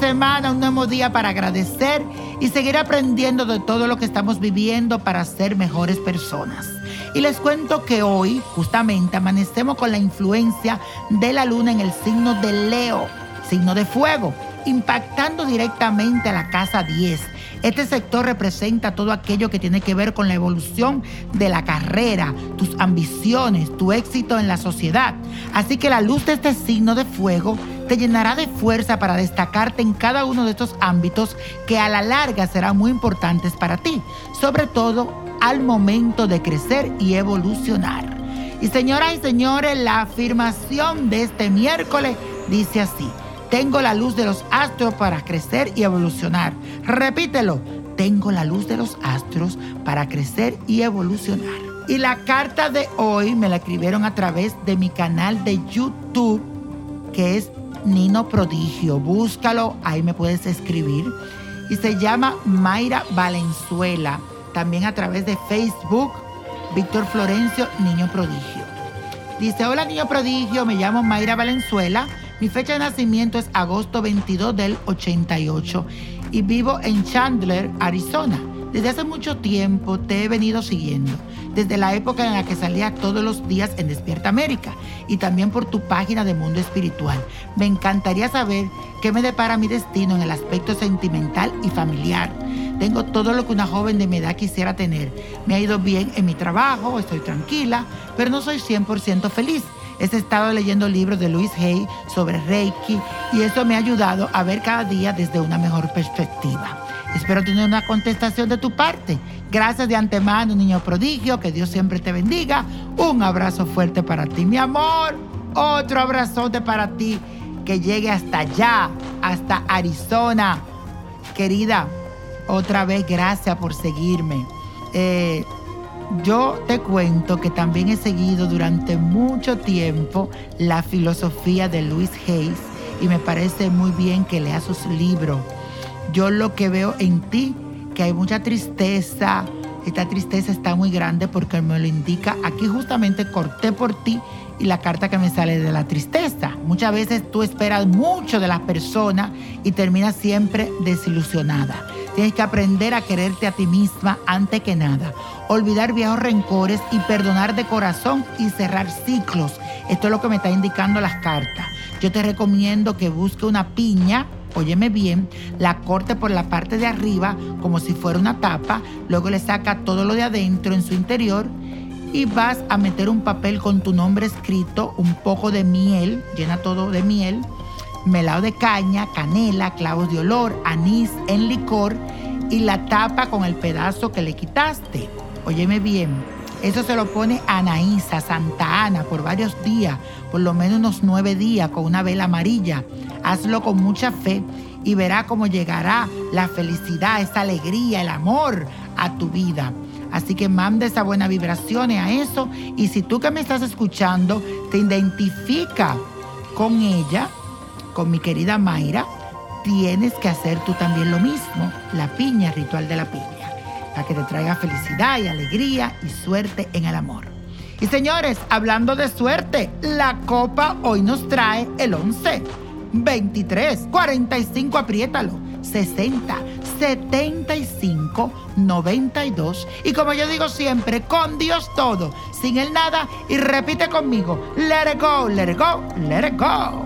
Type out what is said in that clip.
semana, un nuevo día para agradecer y seguir aprendiendo de todo lo que estamos viviendo para ser mejores personas. Y les cuento que hoy justamente amanecemos con la influencia de la luna en el signo de Leo, signo de fuego, impactando directamente a la casa 10 este sector representa todo aquello que tiene que ver con la evolución de la carrera, tus ambiciones, tu éxito en la sociedad. Así que la luz de este signo de fuego te llenará de fuerza para destacarte en cada uno de estos ámbitos que a la larga serán muy importantes para ti, sobre todo al momento de crecer y evolucionar. Y señoras y señores, la afirmación de este miércoles dice así. Tengo la luz de los astros para crecer y evolucionar. Repítelo. Tengo la luz de los astros para crecer y evolucionar. Y la carta de hoy me la escribieron a través de mi canal de YouTube, que es Nino Prodigio. Búscalo, ahí me puedes escribir. Y se llama Mayra Valenzuela. También a través de Facebook, Víctor Florencio, Niño Prodigio. Dice, hola Niño Prodigio, me llamo Mayra Valenzuela mi fecha de nacimiento es agosto 22 del 88 y vivo en Chandler, Arizona. Desde hace mucho tiempo te he venido siguiendo, desde la época en la que salía todos los días en Despierta América y también por tu página de Mundo Espiritual. Me encantaría saber qué me depara mi destino en el aspecto sentimental y familiar. Tengo todo lo que una joven de mi edad quisiera tener. Me ha ido bien en mi trabajo, estoy tranquila, pero no soy 100% feliz. He estado leyendo libros de Luis Hay sobre Reiki y eso me ha ayudado a ver cada día desde una mejor perspectiva. Espero tener una contestación de tu parte. Gracias de antemano, niño prodigio. Que Dios siempre te bendiga. Un abrazo fuerte para ti, mi amor. Otro abrazote para ti. Que llegue hasta allá, hasta Arizona. Querida, otra vez gracias por seguirme. Eh, yo te cuento que también he seguido durante mucho tiempo la filosofía de Luis Hayes y me parece muy bien que leas sus libros. Yo lo que veo en ti, que hay mucha tristeza, esta tristeza está muy grande porque me lo indica. Aquí justamente corté por ti y la carta que me sale de la tristeza. Muchas veces tú esperas mucho de las personas y terminas siempre desilusionada. Tienes que aprender a quererte a ti misma antes que nada. Olvidar viejos rencores y perdonar de corazón y cerrar ciclos. Esto es lo que me está indicando las cartas. Yo te recomiendo que busque una piña, óyeme bien, la corte por la parte de arriba como si fuera una tapa, luego le saca todo lo de adentro en su interior y vas a meter un papel con tu nombre escrito, un poco de miel, llena todo de miel melado de caña, canela, clavos de olor, anís en licor y la tapa con el pedazo que le quitaste. Óyeme bien, eso se lo pone Anaísa, Santa Ana, por varios días, por lo menos unos nueve días, con una vela amarilla. Hazlo con mucha fe y verá cómo llegará la felicidad, esa alegría, el amor a tu vida. Así que manda esa buena vibraciones a eso y si tú que me estás escuchando te identifica con ella, con mi querida Mayra, tienes que hacer tú también lo mismo, la piña, ritual de la piña, que te traiga felicidad y alegría y suerte en el amor. Y señores, hablando de suerte, la copa hoy nos trae el 11, 23, 45, apriétalo, 60, 75, 92. Y como yo digo siempre, con Dios todo, sin el nada, y repite conmigo, let it go, let it go, let it go.